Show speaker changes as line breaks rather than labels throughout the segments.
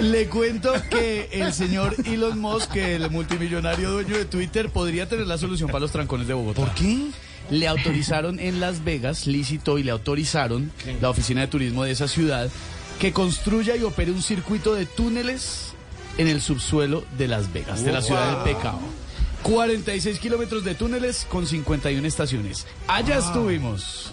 Le cuento que el señor Elon Musk, el multimillonario dueño de Twitter, podría tener la solución para los trancones de Bogotá.
¿Por qué?
Le autorizaron en Las Vegas, lícito, y le autorizaron la oficina de turismo de esa ciudad que construya y opere un circuito de túneles en el subsuelo de Las Vegas, de la ciudad del pecado. 46 kilómetros de túneles con 51 estaciones. Allá estuvimos.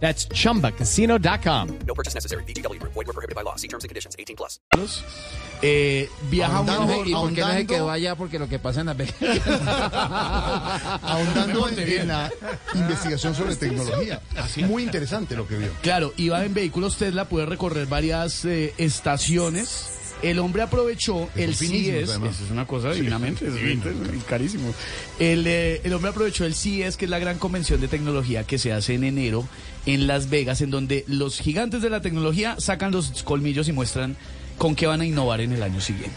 That's chumbacasino.com.
No purchase necessary. VGW Group. Void were prohibited by law. See terms and conditions. 18 plus.
Eh, viajamos
Ahondando,
¿Y por qué no se quedó allá? Porque lo que pasa en Vegas.
ahondando en, en la investigación sobre tecnología. Muy interesante lo que vio.
Claro, iba en vehículos Tesla, puede recorrer varias eh, estaciones. El hombre aprovechó el
además.
eso es una cosa divinamente, es, es carísimo. El, eh, el hombre aprovechó el CES, que es la gran convención de tecnología que se hace en enero en Las Vegas, en donde los gigantes de la tecnología sacan los colmillos y muestran con qué van a innovar en el año siguiente.